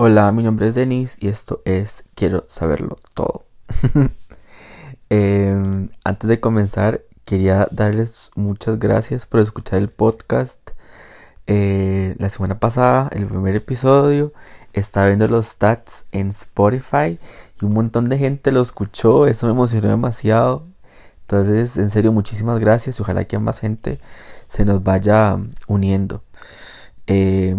Hola, mi nombre es Denis y esto es Quiero saberlo todo. Em, antes de comenzar, quería darles muchas gracias por escuchar el podcast. Eh, la semana pasada, el primer episodio, estaba viendo los stats en Spotify y un montón de gente lo escuchó. Eso me emocionó demasiado. Entonces, en serio, muchísimas gracias y ojalá que más gente se nos vaya uniendo. Eh,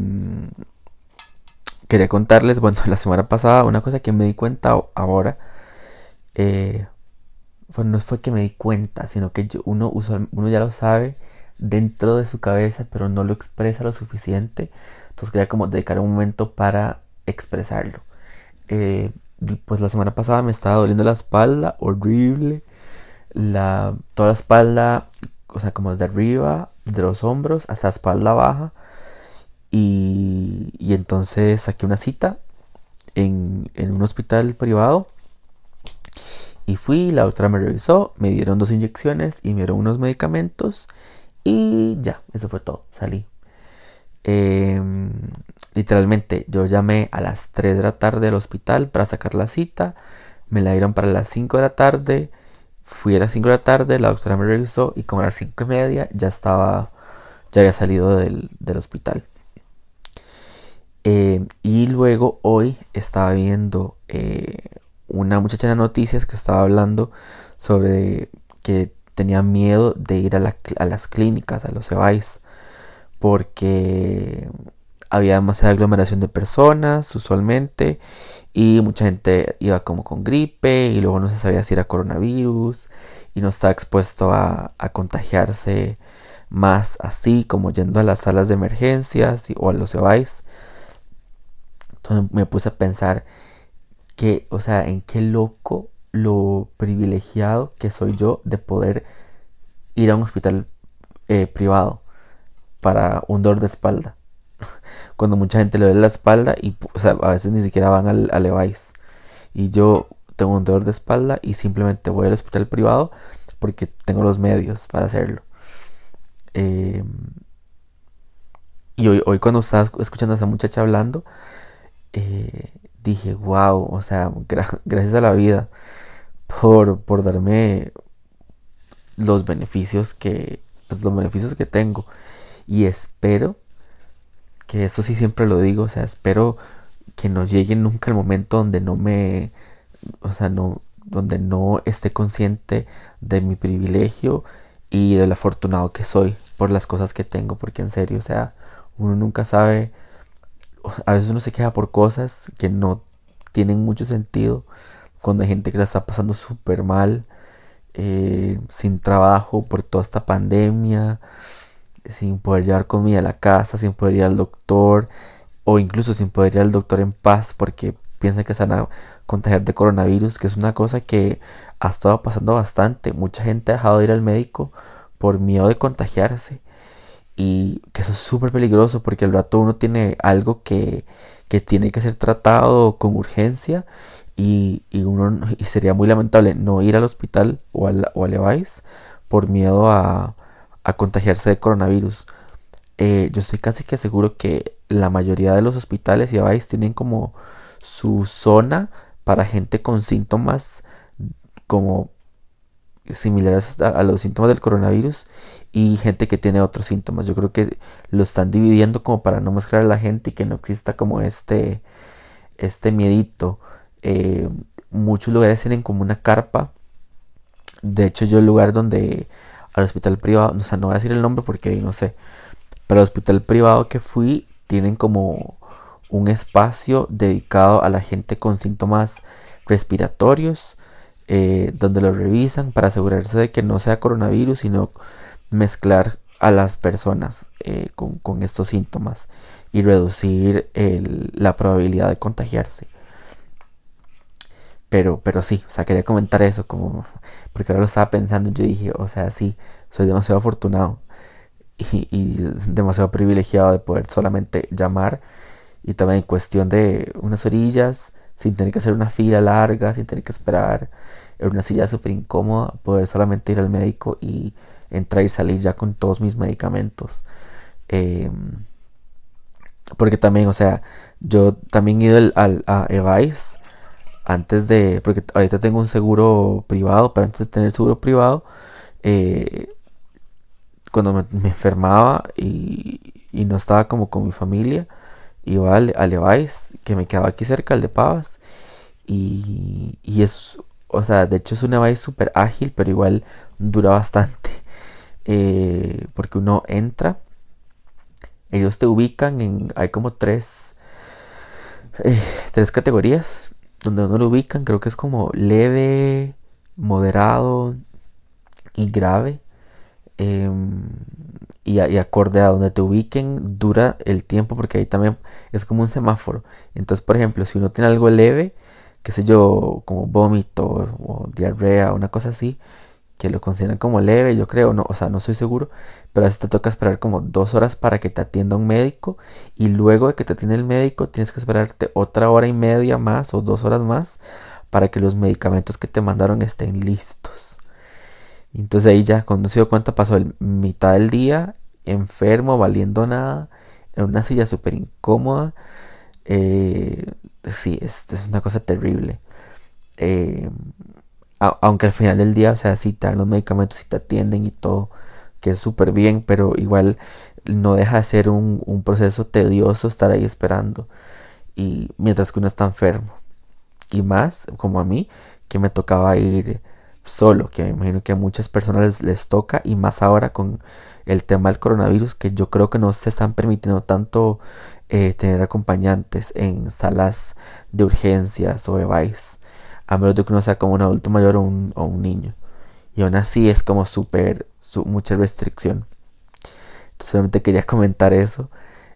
quería contarles, bueno, la semana pasada una cosa que me di cuenta ahora. Eh, bueno, no fue que me di cuenta, sino que uno, uno ya lo sabe dentro de su cabeza, pero no lo expresa lo suficiente. Entonces quería como dedicar un momento para expresarlo. Eh, pues la semana pasada me estaba doliendo la espalda, horrible. La, toda la espalda, o sea, como desde arriba, de los hombros hasta la espalda baja y, entonces saqué una cita en, un hospital privado. Y fui, la doctora me revisó, me dieron dos inyecciones y me dieron unos medicamentos. Y ya, eso fue todo, salí. Em, literalmente, yo llamé a las 3 de la tarde al hospital para sacar la cita. Me la dieron para las 5 de la tarde. Fui a las 5 de la tarde, la doctora me revisó y como a las 5 y media ya estaba, ya había salido del, del hospital. Eh, y luego hoy estaba viendo eh, una muchacha en noticias que estaba hablando sobre que tenía miedo de ir a, las clínicas, a los EVAIS, porque había demasiada aglomeración de personas usualmente y mucha gente iba como con gripe y luego no se sabía si era coronavirus y no estaba expuesto a, contagiarse más así como yendo a las salas de emergencias o a los EVAIS me puse a pensar que, o sea, en qué loco lo privilegiado que soy yo de poder ir a un hospital eh, privado para un dolor de espalda. Cuando mucha gente le duele la espalda y o sea, a veces ni siquiera van al, al. Y yo tengo un dolor de espalda y simplemente voy al hospital privado porque tengo los medios para hacerlo. Em, y hoy, hoy cuando estaba escuchando a esa muchacha hablando, dije, wow, o sea, gracias a la vida por, por darme los beneficios que, pues los beneficios que tengo. Y espero que eso sí siempre lo digo, o sea, espero que no llegue nunca el momento donde no me, o sea, no, donde no esté consciente de mi privilegio y del afortunado que soy por las cosas que tengo, porque en serio, o sea, uno nunca sabe a veces uno se queja por cosas que no tienen mucho sentido. Cuando hay gente que la está pasando súper mal, eh, sin trabajo por toda esta pandemia, sin poder llevar comida a la casa, sin poder ir al doctor, o incluso sin poder ir al doctor en paz porque piensan que se van a contagiar de coronavirus, que es una cosa que ha estado pasando bastante. Mucha gente ha dejado de ir al médico por miedo de contagiarse y que eso es súper peligroso porque al rato uno tiene algo que, tiene que ser tratado con urgencia y, uno y sería muy lamentable no ir al hospital o al, o al por miedo a, contagiarse de coronavirus. Eh, yo estoy casi que seguro que la mayoría de los hospitales y EVAIS tienen como su zona para gente con síntomas como similares a, los síntomas del coronavirus y gente que tiene otros síntomas. Yo creo que lo están dividiendo como para no mezclar a la gente y que no exista como este, este miedito. Eh, muchos lugares tienen como una carpa. De hecho, yo el lugar donde al hospital privado, o sea, no voy a decir el nombre porque no sé, pero al hospital privado que fui tienen como un espacio dedicado a la gente con síntomas respiratorios eh, donde lo revisan para asegurarse de que no sea coronavirus, sino mezclar a las personas eh, con, estos síntomas y reducir la probabilidad de contagiarse. Pero, pero sí, o sea, quería comentar eso, como, porque ahora lo estaba pensando y yo dije, o sea, sí, soy demasiado afortunado y, y demasiado privilegiado de poder solamente llamar y también en cuestión de unas orillas, sin tener que hacer una fila larga, sin tener que esperar en una silla súper incómoda, poder solamente ir al médico y entrar y salir ya con todos mis medicamentos. Em, porque también, o sea, yo también he ido al, a Evice antes de, porque ahorita tengo un seguro privado, pero antes de tener seguro privado, eh, cuando me, enfermaba y, no estaba como con mi familia, iba al, al que me quedaba aquí cerca, al de Pavas, y, y es, o sea, de hecho es un Evice súper ágil, pero igual dura bastante, eh, porque uno entra, ellos te ubican en, hay como tres, eh, tres categorías, donde uno lo ubican, creo que es como leve, moderado y grave. Em, y, acorde a donde te ubiquen, dura el tiempo porque ahí también es como un semáforo. Entonces, por ejemplo, si uno tiene algo leve, qué sé yo, como vómito o diarrea, una cosa así, que lo consideran como leve, yo creo, no, o sea, no soy seguro, pero a veces te toca esperar como dos horas para que te atienda un médico y luego de que te atienda el médico tienes que esperarte otra hora y media más o dos horas más para que los medicamentos que te mandaron estén listos. Entonces ahí ya, cuando se dio cuenta, pasó el mitad del día enfermo, valiendo nada, en una silla súper incómoda. Eh, sí, es, es, una cosa terrible. Eh, aunque al final del día, o sea, si te dan los medicamentos y te atienden y todo, que es súper bien, pero igual no deja de ser un, un, proceso tedioso estar ahí esperando. Y mientras que uno está enfermo. Y más, como a mí, que me tocaba ir solo, que me imagino que a muchas personas les, toca, y más ahora con el tema del coronavirus, que yo creo que no se están permitiendo tanto eh, tener acompañantes en salas de urgencias o de vice a menos de que uno sea como un adulto mayor o un, niño. Y aún así es como súper, mucha restricción. Entonces solamente quería comentar eso.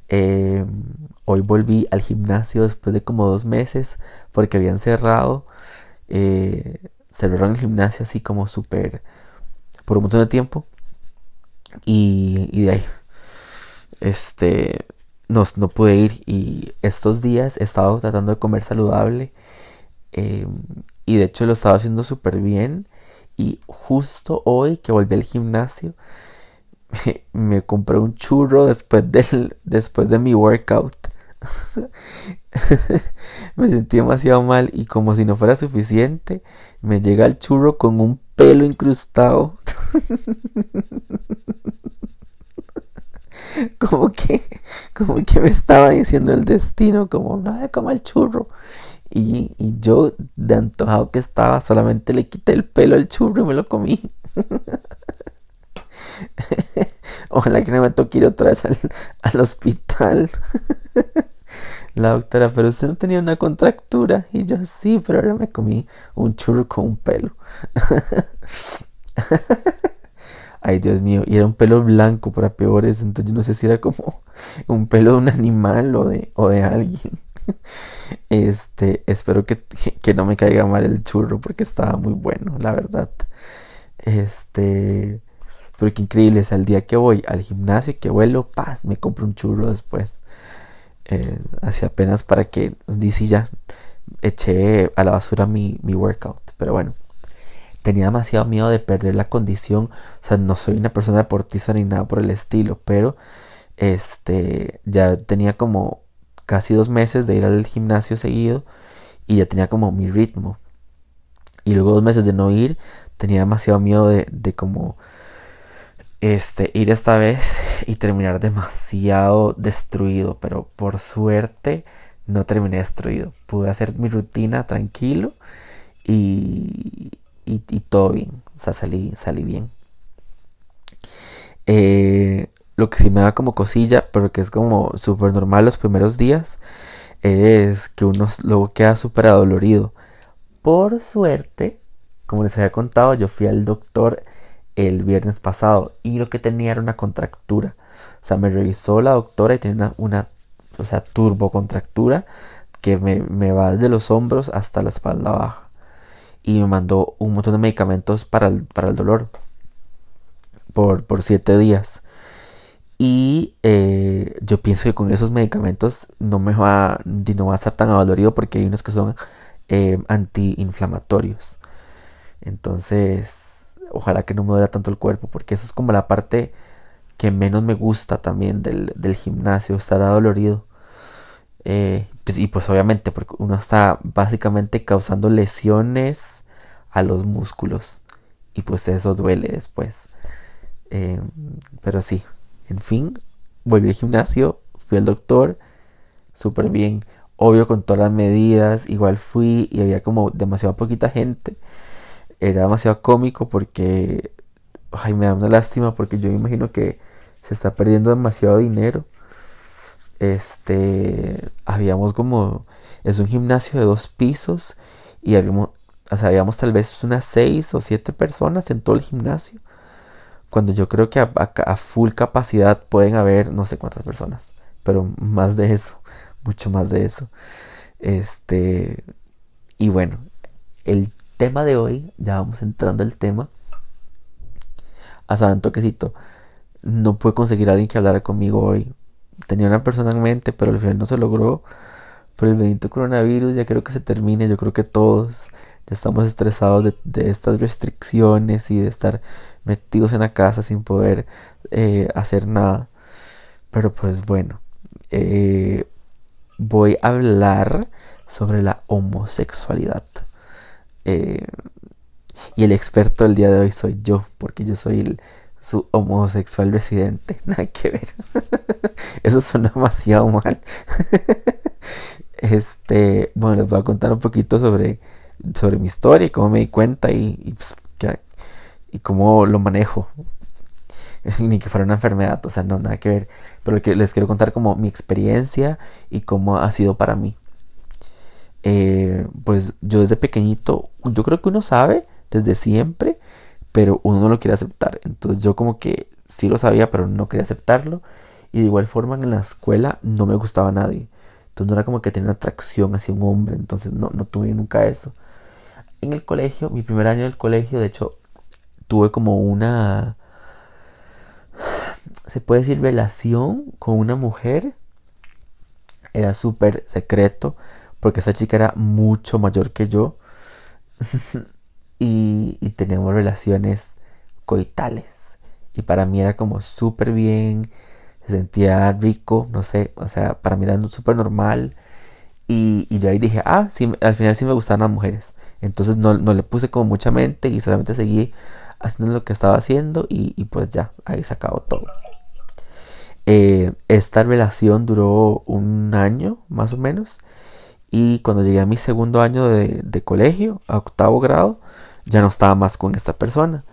Em, hoy volví al gimnasio después de como dos meses porque habían cerrado. Eh, cerraron el gimnasio así como súper por un montón de tiempo. Y, y de ahí, este, no, no pude ir. Y estos días he estado tratando de comer saludable Em, y de hecho lo estaba haciendo súper bien. Y justo hoy que volví al gimnasio, me, compré un churro después, del, después de mi workout. me sentí demasiado mal y como si no fuera suficiente, me llega el churro con un pelo incrustado. como que, como que me estaba diciendo el destino, como no de como el churro. Y, yo, de antojado que estaba, solamente le quité el pelo al churro y me lo comí. Ojalá que no me toque ir otra vez al, hospital. La doctora, pero usted no tenía una contractura. Y yo, sí, pero ahora me comí un churro con un pelo. Ay, Dios mío, y era un pelo blanco para peores, entonces yo no sé si era como un pelo de un animal o de, o de alguien. Este, espero que, no me caiga mal el churro porque estaba muy bueno, la verdad. Este, pero qué increíble, es el día que voy al gimnasio, que vuelo, paz, me compro un churro después. Eh, así apenas para que, dice ya, eché a la basura mi, mi workout. Pero bueno, tenía demasiado miedo de perder la condición. O sea, no soy una persona deportista ni nada por el estilo, pero este, ya tenía como casi dos meses de ir al gimnasio seguido y ya tenía como mi ritmo. Y luego dos meses de no ir, tenía demasiado miedo de, de como este, ir esta vez y terminar demasiado destruido. Pero por suerte no terminé destruido. Pude hacer mi rutina tranquilo y, y, todo bien. O sea, salí, salí bien. Eh, lo que sí me da como cosilla, pero que es como súper normal los primeros días, es que uno luego queda súper adolorido. Por suerte, como les había contado, yo fui al doctor el viernes pasado y lo que tenía era una contractura. O sea, me revisó la doctora y tenía una, o sea, turbocontractura que me, me, va desde los hombros hasta la espalda baja. Y me mandó un montón de medicamentos para el, para el dolor por, por siete días. Y eh, yo pienso que con esos medicamentos no me va, no va a estar tan adolorido porque hay unos que son eh, antiinflamatorios. Entonces, ojalá que no me duela tanto el cuerpo porque eso es como la parte que menos me gusta también del, gimnasio, estar adolorido. Eh, pues, y pues obviamente porque uno está básicamente causando lesiones a los músculos. Y pues eso duele después. Eh, pero sí, en fin, volví al gimnasio, fui al doctor, súper bien. Obvio con todas las medidas, igual fui y había como demasiado poquita gente. Era demasiado cómico porque, ay, me da una lástima porque yo me imagino que se está perdiendo demasiado dinero. Este, habíamos como, es un gimnasio de dos pisos y habíamos, o sea, habíamos tal vez unas seis o siete personas en todo el gimnasio. Cuando yo creo que a, full capacidad pueden haber no sé cuántas personas, pero más de eso, mucho más de eso. Este, y bueno, el tema de hoy, ya vamos entrando al tema. A saber, toquecito no pude conseguir a alguien que hablara conmigo hoy. Tenía una persona en mente, pero al final no se logró. Por el bendito coronavirus ya creo que se termine. Yo creo que todos ya estamos estresados de, estas restricciones y de estar metidos en la casa sin poder eh, hacer nada. Pero pues bueno, eh, voy a hablar sobre la homosexualidad. Eh, y el experto del día de hoy soy yo, porque yo soy el su homosexual residente. Nada que ver. Eso suena demasiado mal. este, bueno, les voy a contar un poquito sobre, sobre mi historia cómo me di cuenta y, y, pues, cómo lo manejo. Ni que fuera una enfermedad, o sea, no, nada que ver. Pero que les quiero contar como mi experiencia y cómo ha sido para mí. Eh, pues yo desde pequeñito, yo creo que uno sabe desde siempre pero uno no lo quiere aceptar. Entonces yo como que sí lo sabía, pero no quería aceptarlo. Y de igual forma en la escuela no me gustaba a nadie. Entonces no era como que tenía una atracción hacia un hombre. Entonces no, no tuve nunca eso. En el colegio, mi primer año del colegio, de hecho, tuve como una... Se puede decir relación con una mujer. Era súper secreto. Porque esa chica era mucho mayor que yo. y, teníamos relaciones coitales. Y para mí era como súper bien, se sentía rico, no sé, o sea, para mí era súper normal. Y, yo ahí dije, ah, sí, al final sí me gustaban las mujeres. Entonces no, le puse como mucha mente y solamente seguí haciendo lo que estaba haciendo y, pues ya, ahí se acabó todo. Eh, esta relación duró un año más o menos y cuando llegué a mi segundo año de, de colegio, a octavo grado, ya no estaba más con esta persona.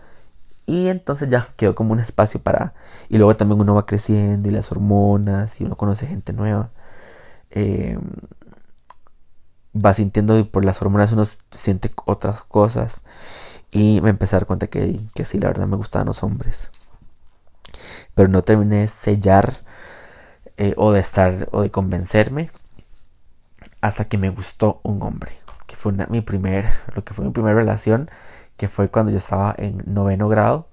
Y entonces ya quedó como un espacio para... Y luego también uno va creciendo y las hormonas y uno conoce gente nueva. Em, va sintiendo y por las hormonas uno siente otras cosas. Y me empecé a dar cuenta que, que sí, la verdad me gustaban los hombres. Pero no terminé de sellar eh, o de estar o de convencerme hasta que me gustó un hombre que fue mi primer, lo que fue mi primera relación, que fue cuando yo estaba en noveno grado.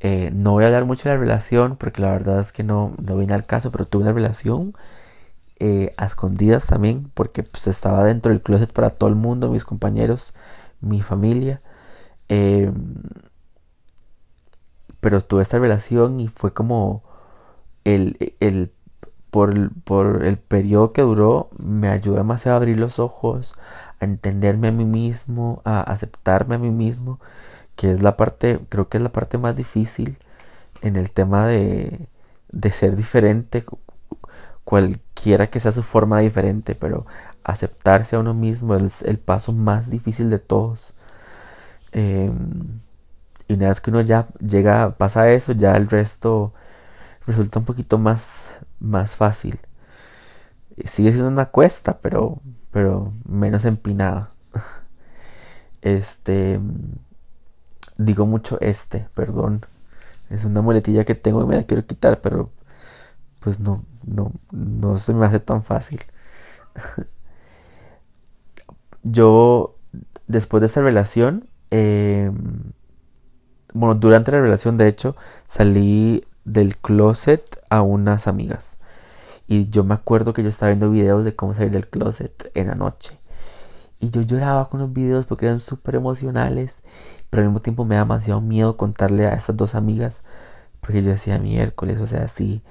Eh, no voy a hablar mucho de la relación porque la verdad es que no, no viene al caso, pero tuve una relación eh, a escondidas también porque pues, estaba dentro del closet para todo el mundo, mis compañeros, mi familia. Em, pero tuve esta relación y fue como el, el por, por, el periodo que duró, me ayudó demasiado a abrir los ojos, a entenderme a mí mismo, a aceptarme a mí mismo, que es la parte, creo que es la parte más difícil en el tema de, de ser diferente, cualquiera que sea su forma diferente, pero aceptarse a uno mismo es el paso más difícil de todos. Em, y una vez que uno ya llega, pasa eso, ya el resto resulta un poquito más, más fácil. Sigue siendo una cuesta, pero pero menos empinada. Este, digo mucho este, perdón. Es una muletilla que tengo y me la quiero quitar, pero pues no, no, no se me hace tan fácil. Yo, después de esa relación, em, bueno, durante la relación, de hecho, salí del closet a unas amigas. Y yo me acuerdo que yo estaba viendo videos de cómo salir del closet en la noche. Y yo lloraba con los videos porque eran súper emocionales. Pero al mismo tiempo me da demasiado miedo contarle a estas dos amigas. Porque yo decía miércoles, o sea, si,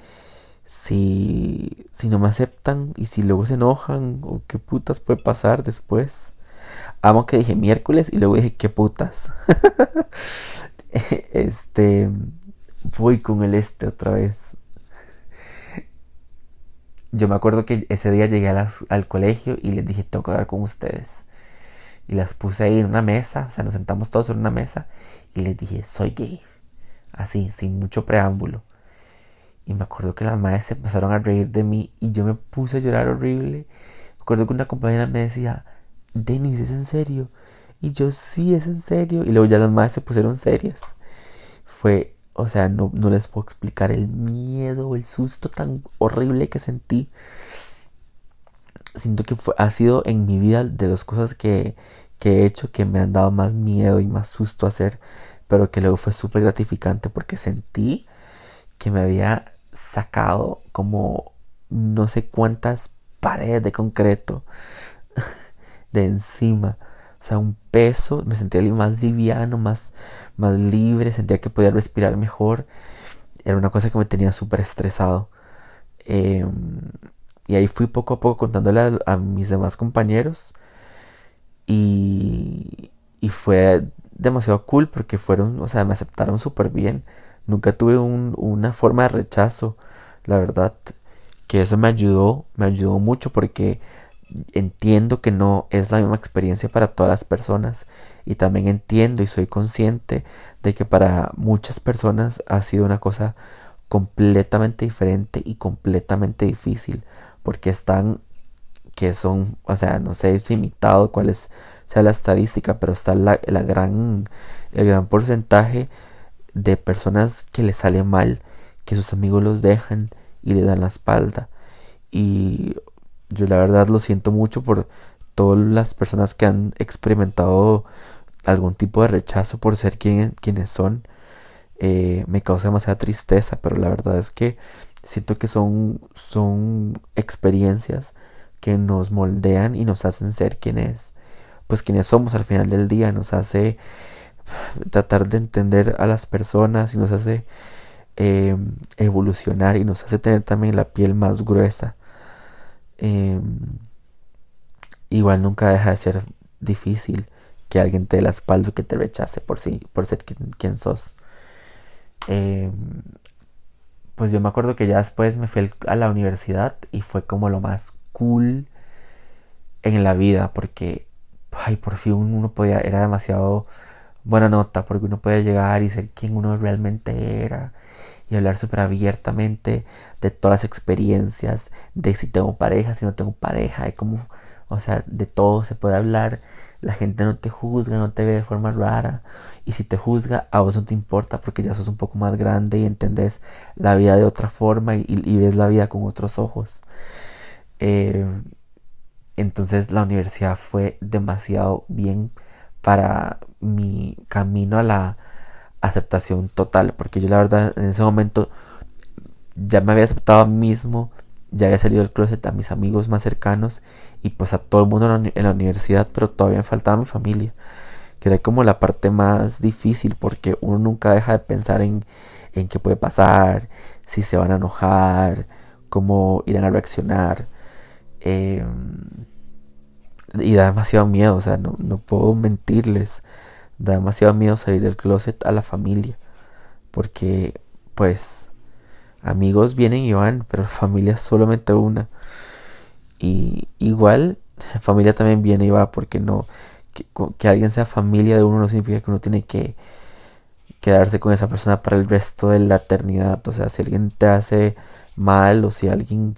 si, si no me aceptan y si luego se enojan o qué putas puede pasar después. Amo que dije miércoles y luego dije qué putas. este, voy con el este otra vez. Yo me acuerdo que ese día llegué al colegio y les dije, tengo que hablar con ustedes. Y las puse ahí en una mesa, o sea, nos sentamos todos en una mesa y les dije, soy gay. Así, sin mucho preámbulo. Y me acuerdo que las madres se empezaron a reír de mí y yo me puse a llorar horrible. Me acuerdo que una compañera me decía, Denis, ¿es en serio? Y yo, sí, es en serio. Y luego ya las madres se pusieron serias. Fue, o sea, no, no les puedo explicar el miedo, el susto tan horrible que sentí. Siento que fue, ha sido en mi vida de las cosas que, que he hecho que me han dado más miedo y más susto hacer. Pero que luego fue súper gratificante porque sentí que me había sacado como no sé cuántas paredes de concreto de encima. O sea, un peso, me sentía más liviano, más, más libre, sentía que podía respirar mejor. Era una cosa que me tenía súper estresado. Em, y ahí fui poco a poco contándole a, mis demás compañeros. Y, y fue demasiado cool porque fueron, o sea, me aceptaron súper bien. Nunca tuve una forma de rechazo, la verdad. Que eso me ayudó, me ayudó mucho porque entiendo que no es la misma experiencia para todas las personas y también entiendo y soy consciente de que para muchas personas ha sido una cosa completamente diferente y completamente difícil porque están que son, o sea, no sé, es limitado cuál es sea la estadística, pero está la, la gran, el gran porcentaje de personas que les sale mal, que sus amigos los dejan y le dan la espalda. Y yo la verdad lo siento mucho por todas las personas que han experimentado algún tipo de rechazo por ser quien, quienes son. Eh, me causa demasiada tristeza, pero la verdad es que siento que son, son experiencias que nos moldean y nos hacen ser quienes, pues quienes somos al final del día, nos hace tratar de entender a las personas y nos hace em, evolucionar y nos hace tener también la piel más gruesa. Em, igual nunca deja de ser difícil que alguien te dé la espalda y que te rechace por, sí, por ser quien, sos. Em, pues yo me acuerdo que ya después me fui a la universidad y fue como lo más cool en la vida porque ay por fin uno podía era demasiado buena nota porque uno puede llegar y ser quien uno realmente era y hablar súper abiertamente de todas las experiencias, de si tengo pareja, si no tengo pareja, de cómo, o sea, de todo se puede hablar. La gente no te juzga, no te ve de forma rara. Y si te juzga, a vos no te importa porque ya sos un poco más grande y entendés la vida de otra forma y, ves la vida con otros ojos. Eh, entonces la universidad fue demasiado bien para mi camino a la aceptación total, porque yo la verdad en ese momento ya me había aceptado a mí mismo, ya había salido del closet a mis amigos más cercanos y pues a todo el mundo en la, universidad, pero todavía me faltaba mi familia, que era como la parte más difícil porque uno nunca deja de pensar en, en qué puede pasar, si se van a enojar, cómo irán a reaccionar. Eh, y da demasiado miedo, o sea, no, no puedo mentirles. Da demasiado miedo salir del closet a la familia. Porque, pues, amigos vienen y van, pero familia es solamente una. Y igual, familia también viene y va, porque no. Que, alguien sea familia de uno no significa que uno tiene que quedarse con esa persona para el resto de la eternidad. O sea, si alguien te hace mal o si alguien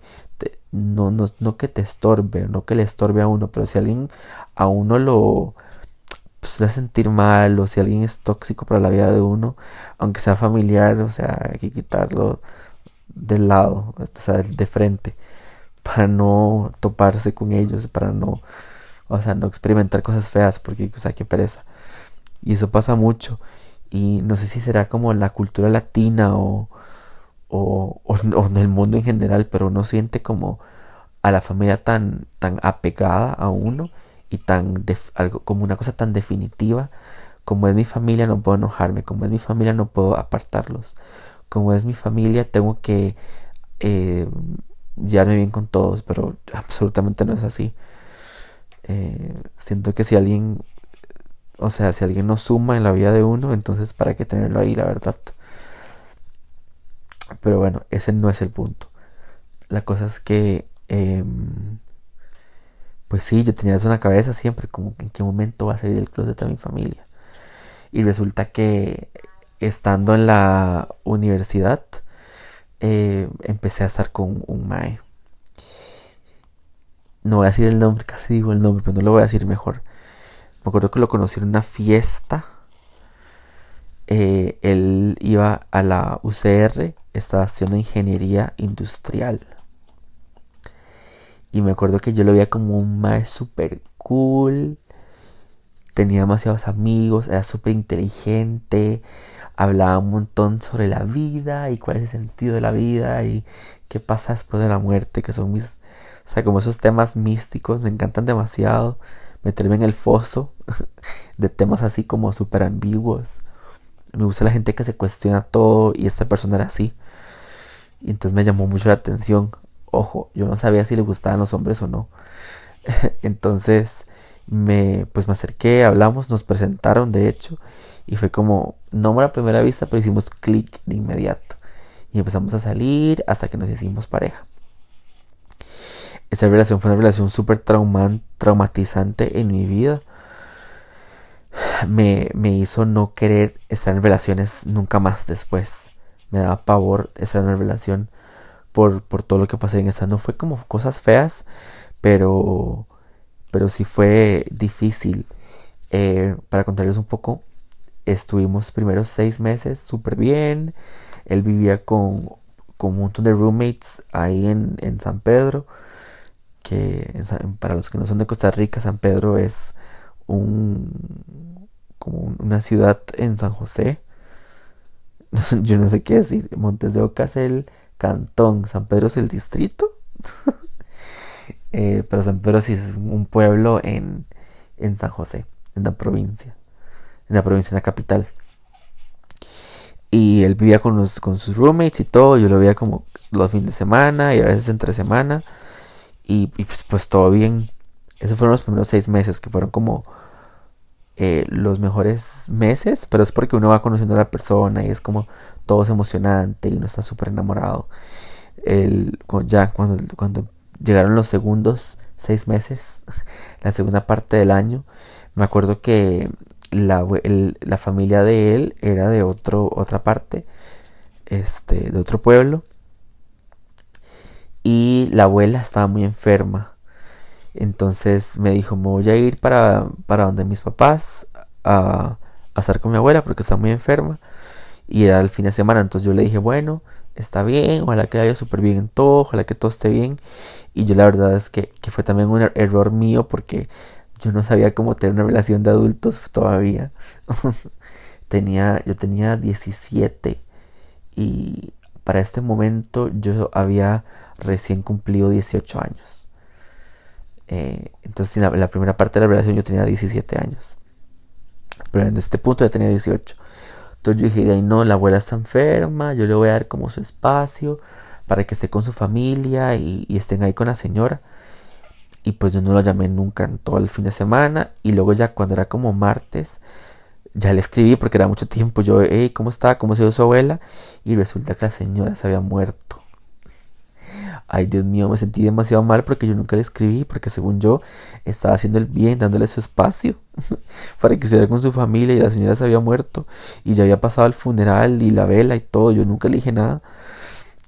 no, no, no que te estorbe, no que le estorbe a uno, pero si alguien a uno lo pues, le hace sentir mal o si alguien es tóxico para la vida de uno, aunque sea familiar, o sea, hay que quitarlo del lado, o sea, de frente, para no toparse con ellos, para no, o sea, no experimentar cosas feas, porque, o sea, qué pereza. Y eso pasa mucho. Y no sé si será como la cultura latina o, o, o, en el mundo en general, pero uno siente como a la familia tan, tan apegada a uno y tan algo, como una cosa tan definitiva como es mi familia no puedo enojarme como es mi familia no puedo apartarlos como es mi familia tengo que eh, llevarme bien con todos, pero absolutamente no es así. Eh, siento que si alguien, o sea, si alguien no suma en la vida de uno, entonces para qué tenerlo ahí, la verdad. Pero bueno, ese no es el punto. La cosa es que, em, pues sí, yo tenía eso en la cabeza siempre, como en qué momento va a salir el closet de mi familia. Y resulta que estando en la universidad, eh, empecé a estar con un mae. No voy a decir el nombre, casi digo el nombre, pero no lo voy a decir mejor. Me acuerdo que lo conocí en una fiesta. Eh, él iba a la UCR, estaba haciendo ingeniería industrial. Y me acuerdo que yo lo veía como un mae super cool. Tenía demasiados amigos, era súper inteligente hablaba un montón sobre la vida y cuál es el sentido de la vida y qué pasa después de la muerte, que son mis, o sea, como esos temas místicos, me encantan demasiado, meterme en el foso de temas así como súper ambiguos. Me gusta la gente que se cuestiona todo y esta persona era así. Y entonces me llamó mucho la atención. Ojo, yo no sabía si le gustaban los hombres o no. entonces me pues me acerqué, hablamos, nos presentaron de hecho y fue como, no a primera vista, pero hicimos clic de inmediato. Y empezamos a salir hasta que nos hicimos pareja. Esa relación fue una relación súper traumatizante en mi vida. Me, me, hizo no querer estar en relaciones nunca más después. Me daba pavor estar en una relación por, por todo lo que pasé en esa. No fue como cosas feas, pero, pero sí fue difícil. Eh, para contarles un poco, Estuvimos primero seis meses súper bien. Él vivía con, con, un montón de roommates ahí en, en San Pedro. Que para los que no son de Costa Rica, San Pedro es un, como una ciudad en San José. Yo no sé qué decir. Montes de Oca es cantón. San Pedro es el distrito. Eh, pero San Pedro sí es un pueblo en, en San José, en la provincia en la provincia, en la capital. Y él vivía con, los, con sus roommates y todo. Yo lo veía como los fines de semana y a veces entre semana. Y, pues, pues, todo bien. Esos fueron los primeros seis meses que fueron como eh, los mejores meses. Pero es porque uno va conociendo a la persona y es como todo es emocionante y uno está súper enamorado. El, ya cuando, cuando llegaron los segundos seis meses, la segunda parte del año, me acuerdo que la, la, familia de él era de otro, otra parte, este, de otro pueblo. Y la abuela estaba muy enferma. Entonces me dijo, me voy a ir para, para donde mis papás a, a estar con mi abuela porque está muy enferma. Y era el fin de semana. Entonces yo le dije, bueno, está bien, ojalá que vaya súper bien en todo, ojalá que todo esté bien. Y yo la verdad es que, que fue también un er-, error mío porque yo no sabía cómo tener una relación de adultos todavía. tenía, yo tenía 17 y para este momento yo había recién cumplido 18 años. Eh, entonces en la, primera parte de la relación yo tenía 17 años. Pero en este punto ya tenía 18. Entonces yo dije, Ay, no, la abuela está enferma, yo le voy a dar como su espacio para que esté con su familia y estén ahí con la señora. Y pues yo no lo llamé nunca en todo el fin de semana. Y luego ya cuando era como martes, ya le escribí porque era mucho tiempo. Yo, hey, ¿cómo está? ¿Cómo se dio su abuela? Y resulta que la señora se había muerto. Ay, Dios mío, me sentí demasiado mal porque yo nunca le escribí, porque según yo estaba haciendo el bien, dándole su espacio para que estuviera con su familia y la señora se había muerto y ya había pasado el funeral y la vela y todo, yo nunca le dije nada.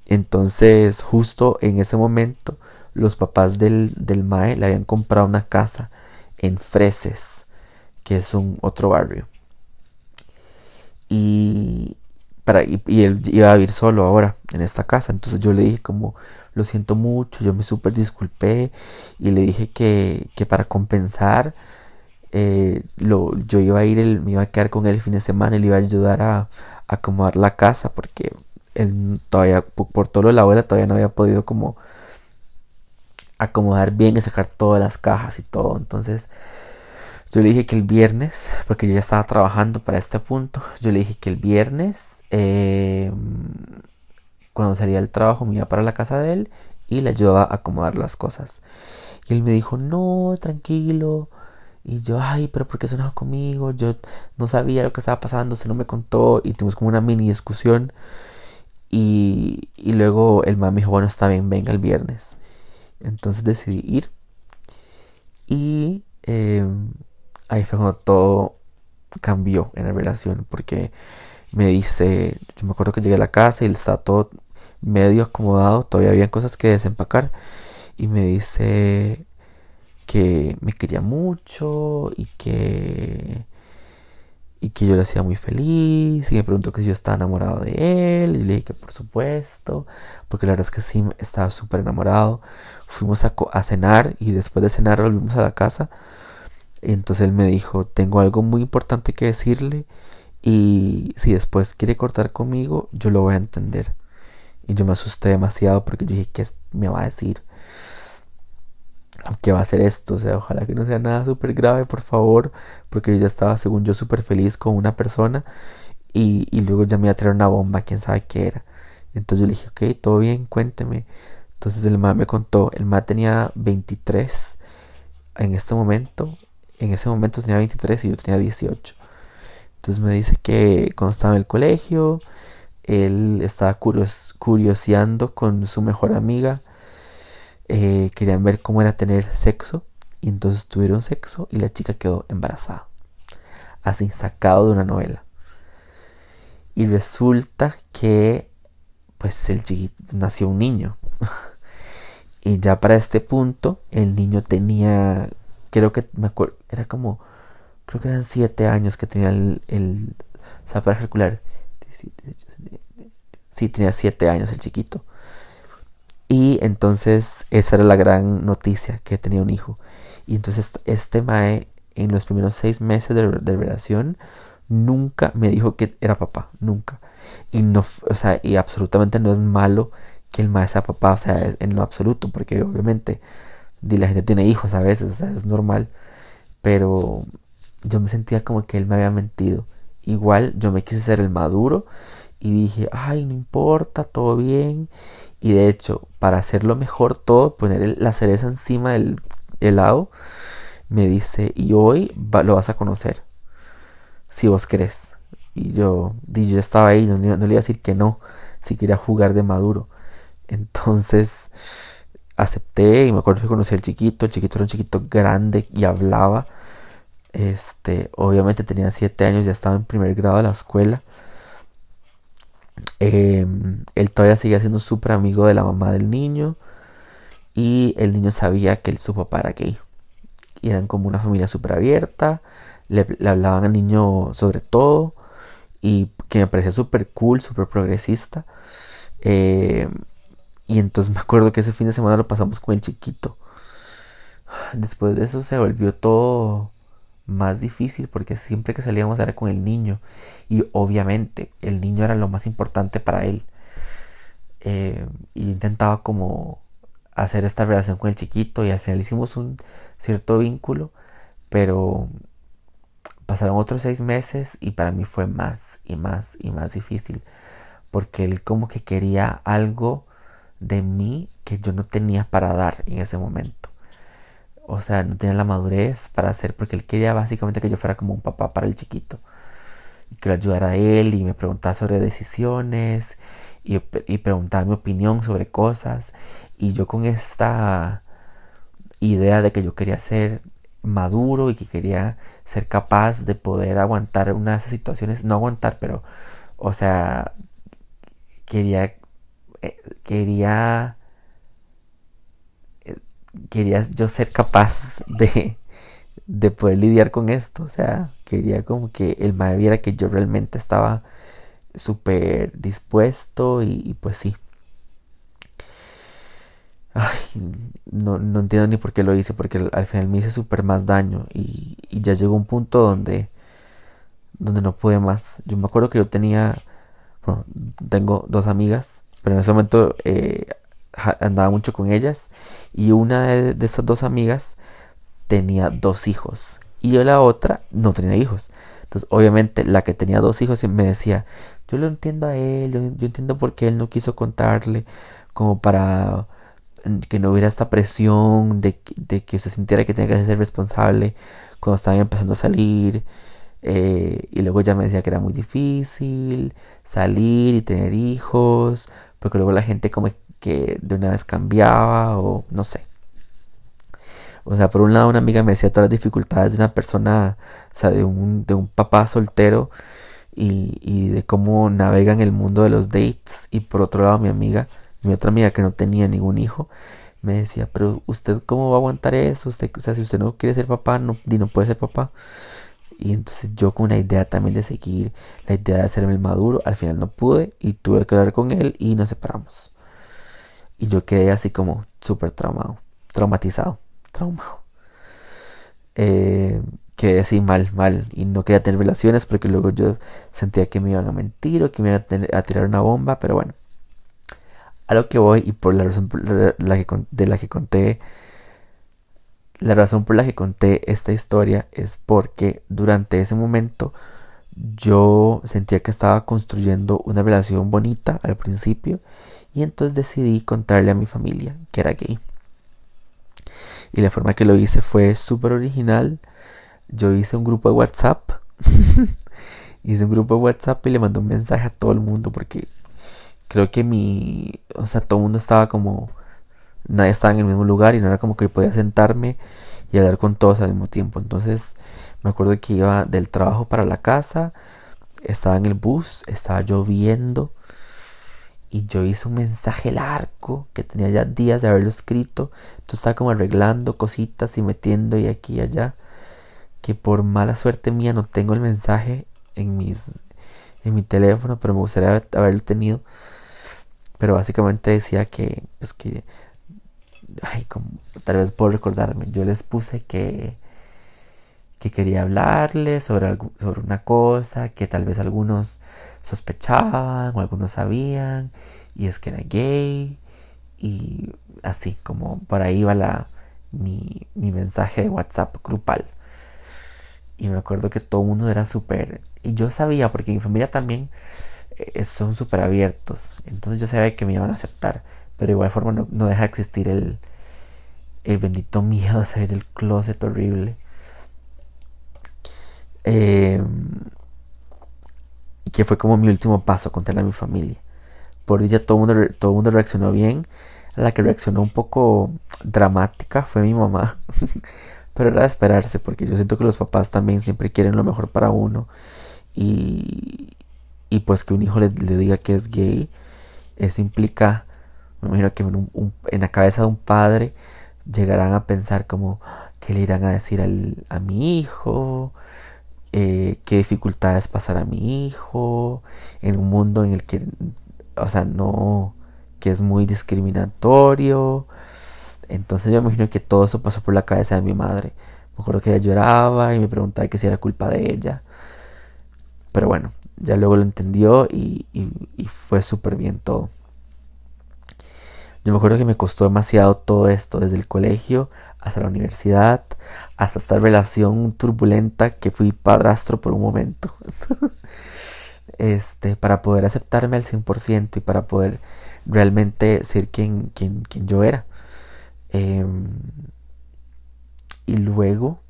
Entonces, justo en ese momento, los papás del, del Mae le habían comprado una casa en Freses, que es un otro barrio. Y, para, y, él iba a vivir solo ahora en esta casa. Entonces yo le dije como, lo siento mucho, yo me súper disculpé y le dije que, que para compensar, eh, lo, yo iba a ir, el, me iba a quedar con él el fin de semana le iba a ayudar a, a acomodar la casa porque él todavía, por, por todo lo de la abuela, todavía no había podido como acomodar bien y sacar todas las cajas y todo. Entonces yo le dije que el viernes, porque yo ya estaba trabajando para este punto, yo le dije que el viernes em, cuando salía del trabajo me iba para la casa de él y le ayudaba a acomodar las cosas. Y él me dijo, no, tranquilo. Y yo, ay, pero ¿por qué se enojó conmigo? Yo no sabía lo que estaba pasando, se no me contó. Y tuvimos como una mini discusión. Y, y luego el mamá me dijo, bueno, está bien, venga el viernes. Entonces decidí ir. Y em, ahí fue cuando todo cambió en la relación. Porque me dice, yo me acuerdo que llegué a la casa y él estaba todo medio acomodado, todavía había cosas que desempacar. Y me dice que me quería mucho y que y que yo le hacía muy feliz y me preguntó que si yo estaba enamorado de él y le dije que por supuesto porque la verdad es que sí estaba súper enamorado fuimos a, a, cenar y después de cenar volvimos a la casa entonces él me dijo tengo algo muy importante que decirle y si después quiere cortar conmigo yo lo voy a entender y yo me asusté demasiado porque yo dije ¿qué me va a decir? ¿Qué va a hacer esto? O sea, ojalá que no sea nada súper grave, por favor. Porque yo ya estaba, según yo, súper feliz con una persona. Y, y, luego ya me iba a traer una bomba, quién sabe qué era. Entonces yo le dije, ok, todo bien, cuénteme. Entonces el ma me contó, el ma tenía 23 en este momento. En ese momento tenía 23 y yo tenía 18. Entonces me dice que cuando estaba en el colegio, él estaba curios, curioseando con su mejor amiga eh, querían ver cómo era tener sexo y entonces tuvieron sexo y la chica quedó embarazada. Así, sacado de una novela. Y resulta que pues el chiquito nació un niño. y ya para este punto el niño tenía, creo que me acuerdo, era como, creo que eran 7 años que tenía el, el o circular. Sí, tenía 7 años el chiquito. Y entonces esa era la gran noticia, que tenía un hijo. Y entonces este Mae en los primeros seis meses de, relación nunca me dijo que era papá, nunca. Y no, o sea, y absolutamente no es malo que el Mae sea papá, o sea, en lo absoluto, porque obviamente la gente tiene hijos a veces, o sea, es normal. Pero yo me sentía como que él me había mentido. Igual yo me quise ser el maduro y dije, ay, no importa, todo bien. Y de hecho, para hacerlo mejor todo, poner la cereza encima del helado, me dice, y hoy lo vas a conocer, si vos querés. Y yo, y estaba ahí, no, no, le iba a decir que no, si quería jugar de maduro. Entonces acepté y me acuerdo que conocí al chiquito, el chiquito era un chiquito grande y hablaba. Este, obviamente tenía 7 años, ya estaba en primer grado de la escuela. Em, él todavía seguía siendo súper amigo de la mamá del niño. Y el niño sabía que su papá era gay. Y eran como una familia súper abierta. Le, hablaban al niño sobre todo. Y que me parecía súper cool, súper progresista. Em, y entonces me acuerdo que ese fin de semana lo pasamos con el chiquito. Después de eso se volvió todo más difícil porque siempre que salíamos era con el niño y obviamente el niño era lo más importante para él eh, y intentaba como hacer esta relación con el chiquito y al final hicimos un cierto vínculo pero pasaron otros seis meses y para mí fue más y más y más difícil porque él como que quería algo de mí que yo no tenía para dar en ese momento o sea, no tenía la madurez para hacer, porque él quería básicamente que yo fuera como un papá para el chiquito. Y que lo ayudara a él y me preguntaba sobre decisiones y, y preguntaba mi opinión sobre cosas. Y yo con esta idea de que yo quería ser maduro y que quería ser capaz de poder aguantar una situaciones, no aguantar, pero, o sea, quería, quería quería yo ser capaz de, de poder lidiar con esto. O sea, quería como que el madre viera que yo realmente estaba súper dispuesto y, pues sí. Ay, no, no, entiendo ni por qué lo hice, porque al final me hice súper más daño y, y, ya llegó un punto donde, donde no pude más. Yo me acuerdo que yo tenía, bueno, tengo dos amigas, pero en ese momento eh, andaba mucho con ellas y una de, esas dos amigas tenía dos hijos Y yo la otra no tenía hijos. Entonces, obviamente, la que tenía dos hijos me decía, yo lo entiendo a él, yo, entiendo por qué él no quiso contarle, como para que no hubiera esta presión de, que se sintiera que tenía que ser responsable cuando estaban empezando a salir. Eh, y luego ya me decía que era muy difícil salir y tener hijos, porque luego la gente como que de una vez cambiaba o no sé. O sea, por un lado una amiga me decía todas las dificultades de una persona, o sea, de un, de un papá soltero y, y de cómo navega en el mundo de los dates. Y por otro lado mi amiga, mi otra amiga que no tenía ningún hijo, me decía, pero usted cómo va a aguantar eso? Usted, o sea, si usted no quiere ser papá, no, no puede ser papá. Y entonces yo con una idea también de seguir, la idea de hacerme el maduro, al final no pude y tuve que hablar con él y nos separamos. Y yo quedé así como súper traumado, traumatizado traumado. Eh, quedé así mal, mal. Y no quería tener relaciones porque luego yo sentía que me iban a mentir o que me iban a, tirar una bomba. Pero bueno, a lo que voy y por la razón de la que, de la que conté. La razón por la que conté esta historia es porque durante ese momento yo sentía que estaba construyendo una relación bonita al principio y entonces decidí contarle a mi familia que era gay. Y la forma que lo hice fue súper original. Yo hice un grupo de WhatsApp. hice un grupo de WhatsApp y le mandé un mensaje a todo el mundo porque creo que mi... O sea, todo el mundo estaba como... Nadie estaba en el mismo lugar y no era como que podía sentarme y hablar con todos al mismo tiempo. Entonces me acuerdo que iba del trabajo para la casa, estaba en el bus, estaba lloviendo y yo hice un mensaje largo que tenía ya días de haberlo escrito. Entonces estaba como arreglando cositas y metiendo y aquí y allá. Que por mala suerte mía no tengo el mensaje en mis en mi teléfono, pero me gustaría haberlo tenido. Pero básicamente decía que, pues que, ay, como, tal vez puedo recordarme. Yo les puse que, que quería hablarles sobre, sobre una cosa que tal vez algunos sospechaban o algunos sabían y es que era gay y así como por ahí va la, mi, mi mensaje de WhatsApp grupal. Y me acuerdo que todo el mundo era súper... Y yo sabía, porque mi familia también eh, son súper abiertos. Entonces yo sabía que me iban a aceptar. Pero de igual forma no, deja de existir el, el bendito miedo de salir del closet horrible. Eh, que fue como mi último paso contarle a mi familia. Por dicha todo el mundo, todo mundo reaccionó bien. La que reaccionó un poco dramática fue mi mamá. Pero era de esperarse porque yo siento que los papás también siempre quieren lo mejor para uno. Y, y pues que un hijo le, diga que es gay, eso implica, me imagino que en, la cabeza de un padre llegarán a pensar como, ¿qué le irán a decir al, a mi hijo? Eh, qué dificultades pasar a mi hijo en un mundo en el que, o sea, no, que es muy discriminatorio. Entonces yo imagino que todo eso pasó por la cabeza de mi madre. Me acuerdo que ella lloraba y me preguntaba que si era culpa de ella. Pero bueno, ya luego lo entendió y, y fue súper bien todo. Yo me acuerdo que me costó demasiado todo esto, desde el colegio hasta la universidad, hasta esta relación turbulenta que fui padrastro por un momento. este, para poder aceptarme al 100% y para poder realmente ser quien, quien, quien yo era. Em, y luego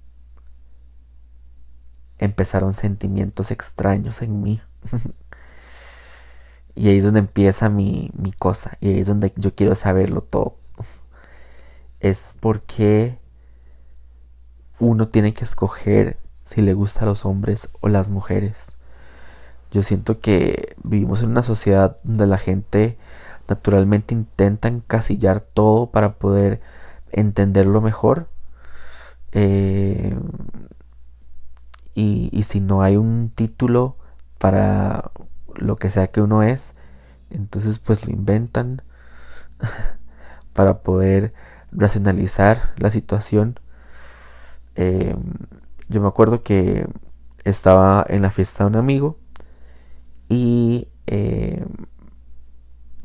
empezaron sentimientos extraños en mí. y ahí es donde empieza mi, mi cosa. Y ahí es donde yo quiero saberlo todo es porque uno tiene que escoger si le gusta a los hombres o las mujeres. Yo siento que vivimos en una sociedad donde la gente naturalmente intenta encasillar todo para poder entenderlo mejor. Eh, y, y si no hay un título para lo que sea que uno es, entonces pues lo inventan para poder racionalizar la situación. Eh, yo me acuerdo que estaba en la fiesta de un amigo y eh,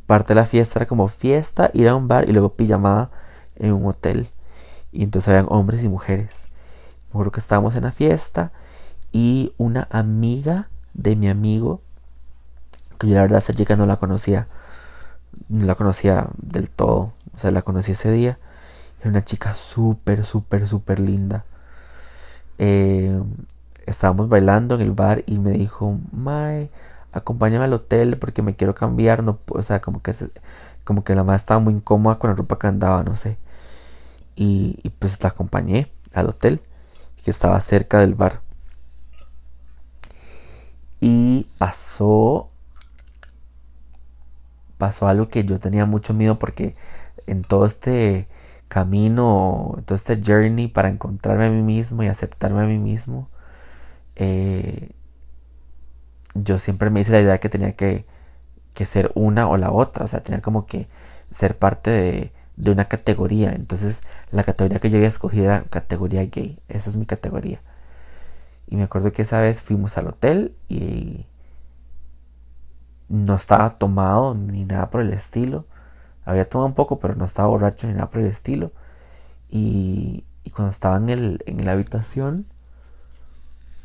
parte de la fiesta era como fiesta, ir a un bar y luego pijamada en un hotel. Y entonces habían hombres y mujeres. Me acuerdo que estábamos en la fiesta y una amiga de mi amigo, yo la verdad esa chica no la conocía, no la conocía del todo, o sea, la conocí ese día. Era una chica súper, súper, súper linda. Eh, estábamos bailando en el bar y me dijo, Mae, acompáñame al hotel porque me quiero cambiar. No, o sea, como que, como que la madre estaba muy incómoda con la ropa que andaba, no sé. Y, y pues la acompañé al hotel que estaba cerca del bar. Y pasó. Pasó algo que yo tenía mucho miedo porque en todo este camino, todo este journey para encontrarme a mí mismo y aceptarme a mí mismo, eh, yo siempre me hice la idea que tenía que, que, ser una o la otra, o sea, tenía como que ser parte de, de una categoría. Entonces, la categoría que yo había escogido era categoría gay, esa es mi categoría. Y me acuerdo que esa vez fuimos al hotel y no estaba tomado ni nada por el estilo. Había tomado un poco, pero no estaba borracho ni nada por el estilo. Y, cuando estaba en, el, la habitación,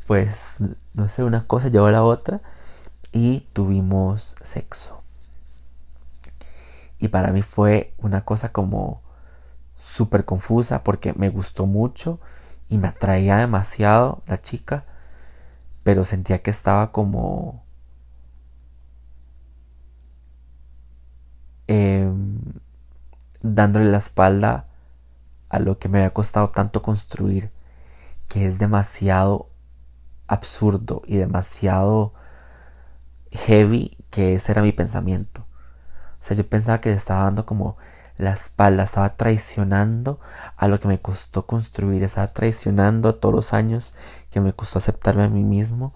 pues no sé, una cosa llevó a la otra y tuvimos sexo. Y para mí fue una cosa como súper confusa porque me gustó mucho y me atraía demasiado la chica, pero sentía que estaba como... Em, dándole la espalda a lo que me había costado tanto construir, que es demasiado absurdo y demasiado heavy que ese era mi pensamiento. O sea, yo pensaba que le estaba dando como la espalda, estaba traicionando a lo que me costó construir, estaba traicionando a todos los años que me costó aceptarme a mí mismo.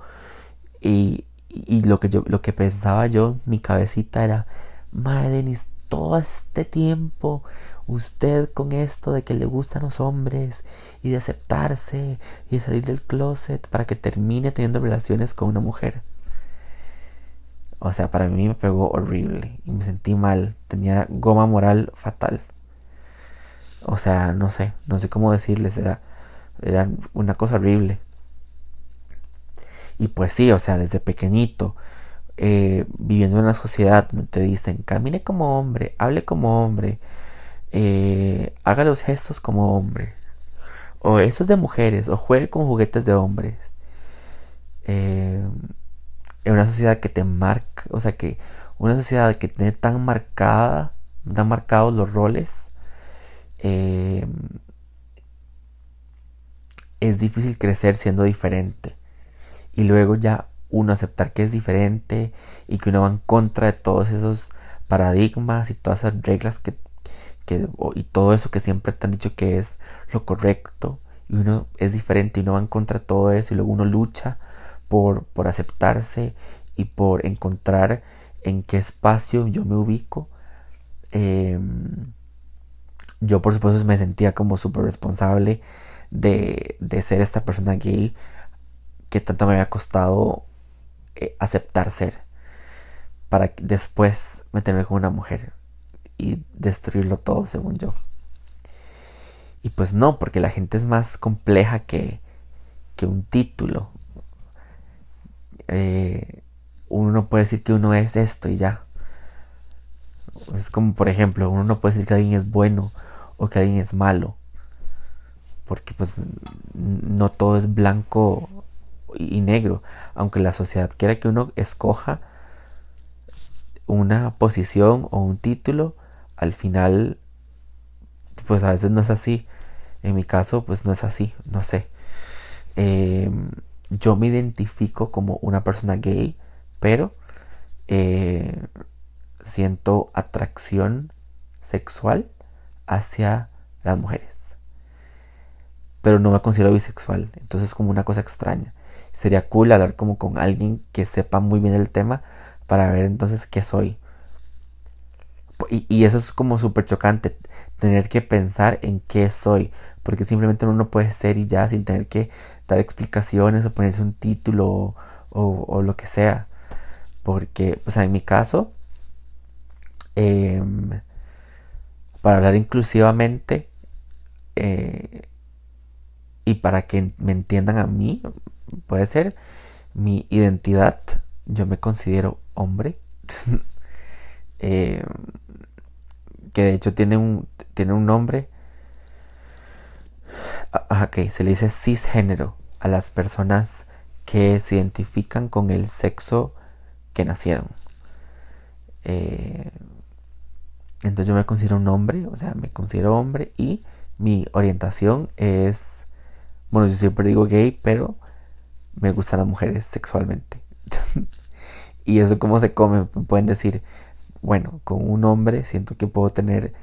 Y, y lo, que yo, lo que pensaba yo, mi cabecita era, madre Denis, todo este tiempo usted con esto de que le gustan los hombres y de aceptarse y de salir del closet para que termine teniendo relaciones con una mujer. O sea, para mí me pegó horrible y me sentí mal. Tenía goma moral fatal. O sea, no sé, no sé cómo decirles, era, era una cosa horrible. Y pues sí, o sea, desde pequeñito, eh, viviendo en una sociedad donde te dicen, camine como hombre, hable como hombre, eh, haga los gestos como hombre, o eso es de mujeres, o juegue con juguetes de hombres. Eh, en una sociedad que te marca, o sea, que una sociedad que tiene tan marcada, tan marcados los roles, es difícil crecer siendo diferente. Y luego ya uno aceptar que es diferente y que uno va en contra de todos esos paradigmas y todas esas reglas que, que y todo eso que siempre te han dicho que es lo correcto y uno es diferente y uno va en contra de todo eso y luego uno lucha por, aceptarse y por encontrar en qué espacio yo me ubico. Em, yo por supuesto me sentía como súper responsable de, ser esta persona gay que tanto me había costado eh, aceptar ser para después meterme con una mujer y destruirlo todo según yo. Y pues no, porque la gente es más compleja que, que un título. Eh, uno no puede decir que uno es esto y ya. Es como, por ejemplo, uno no puede decir que alguien es bueno o que alguien es malo. Porque pues no todo es blanco y negro. Aunque la sociedad quiera que uno escoja una posición o un título, al final pues a veces no es así. En mi caso pues no es así, no sé. Eh, yo me identifico como una persona gay, pero eh, siento atracción sexual hacia las mujeres. Pero no me considero bisexual, entonces es como una cosa extraña. Sería cool hablar como con alguien que sepa muy bien el tema para ver entonces qué soy. Y, eso es como súper chocante, tener que pensar en qué soy, porque simplemente uno no puede ser y ya sin tener que dar explicaciones o ponerse un título o, lo que sea. Porque, o sea, en mi caso, em, para hablar inclusivamente, eh, y para que me entiendan a mí, puede ser mi identidad, yo me considero hombre. Eh, que de hecho tiene un, tiene un nombre. Ah, ok, se le dice cisgénero a las personas que se identifican con el sexo que nacieron. Eh, entonces yo me considero un hombre, o sea, me considero hombre y mi orientación es, bueno, yo siempre digo gay, pero me gustan las mujeres sexualmente. y eso cómo se come, pueden decir, bueno, con un hombre siento que puedo tener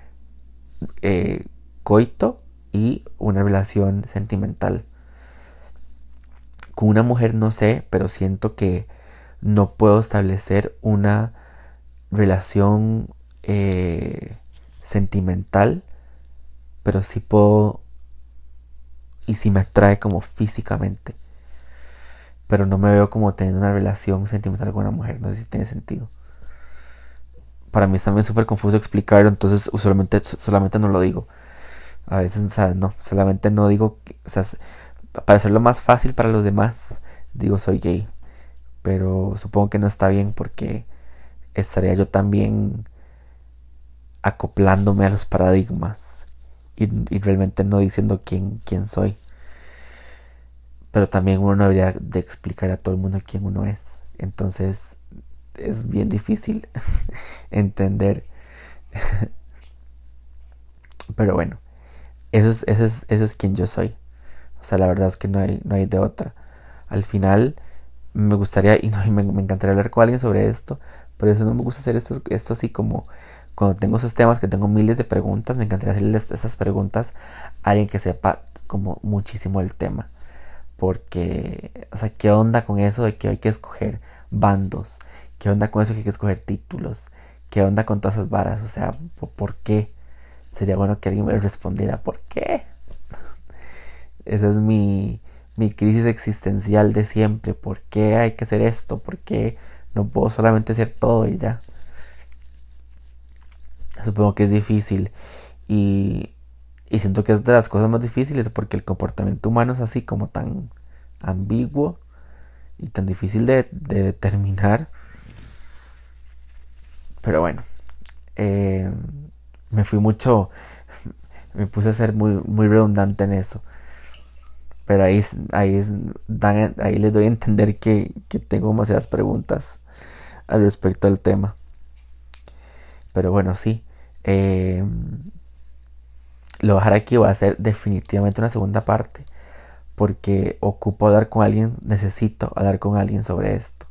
eh, coito y una relación sentimental. Con una mujer no sé, pero siento que no puedo establecer una relación eh, sentimental, pero sí puedo y si me atrae como físicamente. Pero no me veo como teniendo una relación sentimental con una mujer, no sé si tiene sentido para mí es también súper confuso explicarlo, entonces usualmente solamente no lo digo. A veces, o sea, no, solamente no digo, o sea, para hacerlo más fácil para los demás, digo soy gay. Pero supongo que no está bien porque estaría yo también acoplándome a los paradigmas y, realmente no diciendo quién, quién soy. Pero también uno no debería de explicar a todo el mundo quién uno es. Entonces, es bien difícil entender. Pero bueno, eso es, eso, es, eso es quien yo soy. O sea, la verdad es que no hay, no hay de otra. Al final me gustaría, y, no, me, encantaría hablar con alguien sobre esto, pero eso no me gusta hacer esto, esto así como cuando tengo esos temas que tengo miles de preguntas, me encantaría hacerles esas preguntas a alguien que sepa como muchísimo el tema. Porque, o sea, ¿qué onda con eso de que hay que escoger bandos? ¿Qué onda con eso que hay que escoger títulos? ¿Qué onda con todas esas varas? O sea, ¿por qué? Sería bueno que alguien me respondiera, ¿por qué? Esa es mi, mi crisis existencial de siempre. ¿Por qué hay que hacer esto? ¿Por qué no puedo solamente hacer todo y ya? Supongo que es difícil. Y, y siento que es de las cosas más difíciles porque el comportamiento humano es así como tan ambiguo y tan difícil de, de determinar pero bueno, eh, me fui mucho, me puse a ser muy, muy redundante en eso. Pero ahí, ahí, ahí les doy a entender que, tengo demasiadas preguntas al respecto del tema. Pero bueno, sí. Eh, lo dejar aquí va a ser definitivamente una segunda parte. Porque ocupo hablar con alguien, necesito hablar con alguien sobre esto.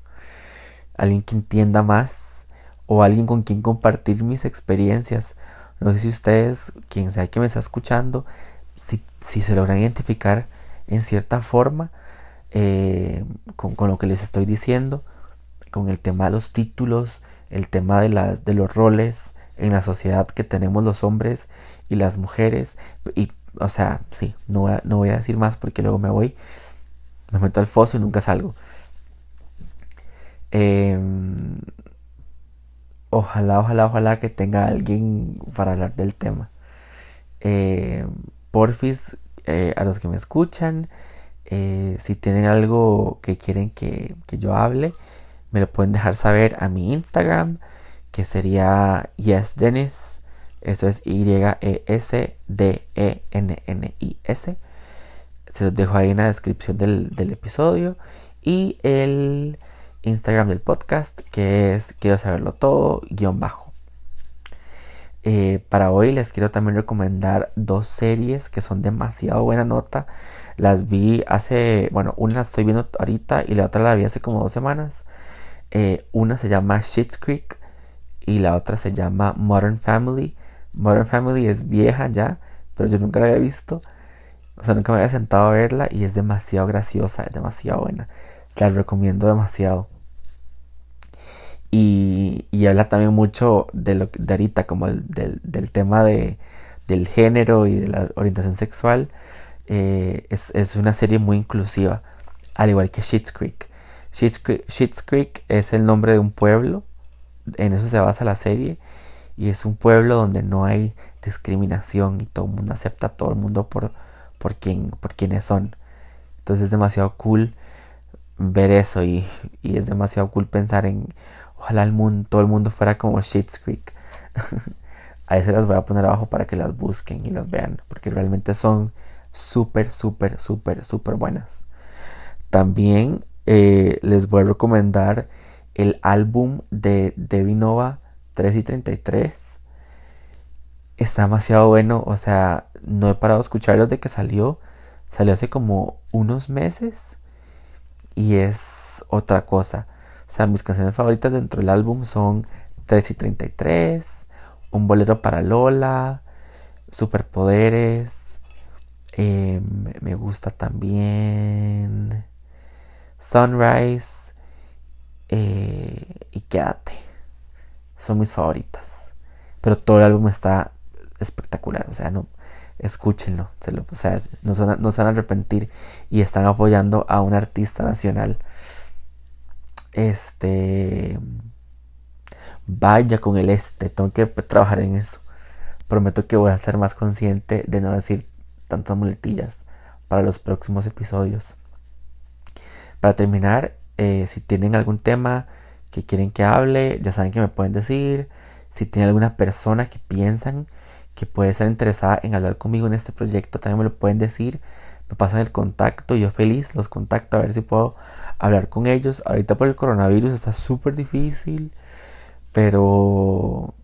Alguien que entienda más o alguien con quien compartir mis experiencias. No sé si ustedes, quien sea que me está escuchando, si, se logran identificar en cierta forma eh, con, lo que les estoy diciendo, con el tema de los títulos, el tema de, las, de los roles en la sociedad que tenemos los hombres y las mujeres. Y, o sea, sí, no no voy a decir más porque luego me voy, me meto al foso y nunca salgo. Eh, ojalá, ojalá, ojalá que tenga alguien para hablar del tema. Eh, porfis, eh, a los que me escuchan, eh, si tienen algo que quieren que, yo hable, me lo pueden dejar saber a mi Instagram, que sería YesDenis. Eso es Y-E-S-D-E-N-N-I-S. Se los dejo ahí en la descripción del, del episodio. Y el Instagram del podcast, que es quiero saberlo todo, guion bajo. Eh, para hoy les quiero también recomendar dos series que son demasiado buena nota. Las vi hace, bueno, una la estoy viendo ahorita y la otra la vi hace como dos semanas. Eh, una se llama Shit's Creek y la otra se llama Modern Family. Modern Family es vieja ya, pero yo nunca la había visto. O sea, nunca me había sentado a verla y es demasiado graciosa, es demasiado buena. Se la recomiendo demasiado. Y, habla también mucho de lo de ahorita, como del, tema de, del género y de la orientación sexual. Eh, es, una serie muy inclusiva, al igual que Schitt's Creek. Schitt's Creek. es el nombre de un pueblo, en eso se basa la serie, y es un pueblo donde no hay discriminación y todo el mundo acepta a todo el mundo por, por quién, por quiénes son. Entonces es demasiado cool ver eso y, y es demasiado cool pensar en ojalá el mundo, todo el mundo fuera como Shades Creek. Ahí se las voy a poner abajo para que las busquen y las vean, porque realmente son súper, súper, súper, súper buenas. También eh, les voy a recomendar el álbum de Devinova 3 y 33. Está demasiado bueno, o sea, no he parado de escucharlo desde que salió. Salió hace como unos meses y es otra cosa. O sea, mis canciones favoritas dentro del álbum son 3 y 33, Un bolero para Lola, Superpoderes. Eh, me gusta también Sunrise eh, y Quédate. Son mis favoritas. Pero todo el álbum está espectacular. O sea, no, escúchenlo. o sea, no se, no se van a arrepentir y están apoyando a un artista nacional. Este. Vaya con el este. Tengo que trabajar en eso. Prometo que voy a ser más consciente de no decir tantas muletillas para los próximos episodios. Para terminar, eh, si tienen algún tema que quieren que hable, ya saben que me pueden decir. Si tienen alguna persona que piensan que puede ser interesada en hablar conmigo en este proyecto, también me lo pueden decir. Me pasan el contacto, yo feliz los contacto a ver si puedo hablar con ellos. Ahorita por el coronavirus está súper difícil, pero,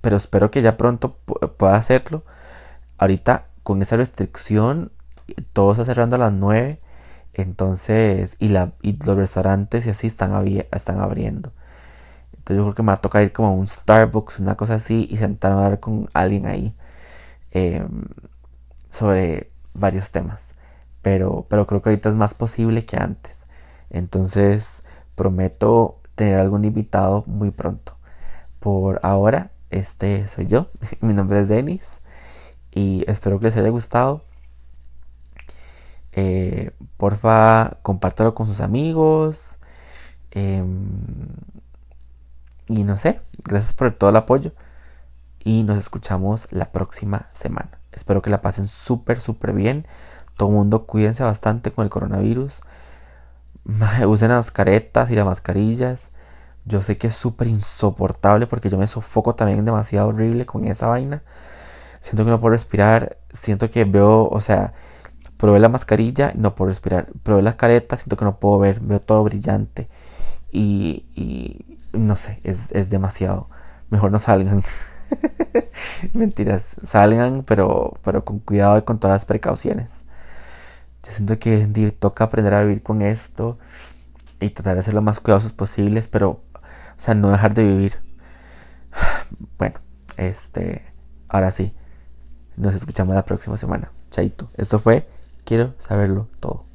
pero espero que ya pronto pueda hacerlo. Ahorita con esa restricción, todo está cerrando a las 9. Entonces, y, la, y los restaurantes y así están, están abriendo. Entonces yo creo que me va a ir como a un Starbucks, una cosa así, y sentarme a hablar con alguien ahí em, sobre varios temas. Pero, pero creo que ahorita es más posible que antes. Entonces prometo tener algún invitado muy pronto. Por ahora, este soy yo. Mi nombre es Denis. Y espero que les haya gustado. Eh, porfa, compártelo con sus amigos. Em, y no sé, gracias por todo el apoyo. Y nos escuchamos la próxima semana. Espero que la pasen súper, súper bien. Todo el mundo cuídense bastante con el coronavirus. Usen las caretas y las mascarillas. Yo sé que es súper insoportable porque yo me sofoco también demasiado horrible con esa vaina. Siento que no puedo respirar. Siento que veo, o sea, probé la mascarilla y no puedo respirar. Probé las caretas, siento que no puedo ver. Veo todo brillante. Y, no sé, es, es demasiado. Mejor no salgan. Mentiras, salgan, pero, pero con cuidado y con todas las precauciones. Yo siento que toca aprender a vivir con esto y tratar de ser lo más cuidadosos posibles, pero, o sea, no dejar de vivir. Bueno, este, ahora sí, nos escuchamos la próxima semana. Chaito, esto fue, quiero saberlo todo.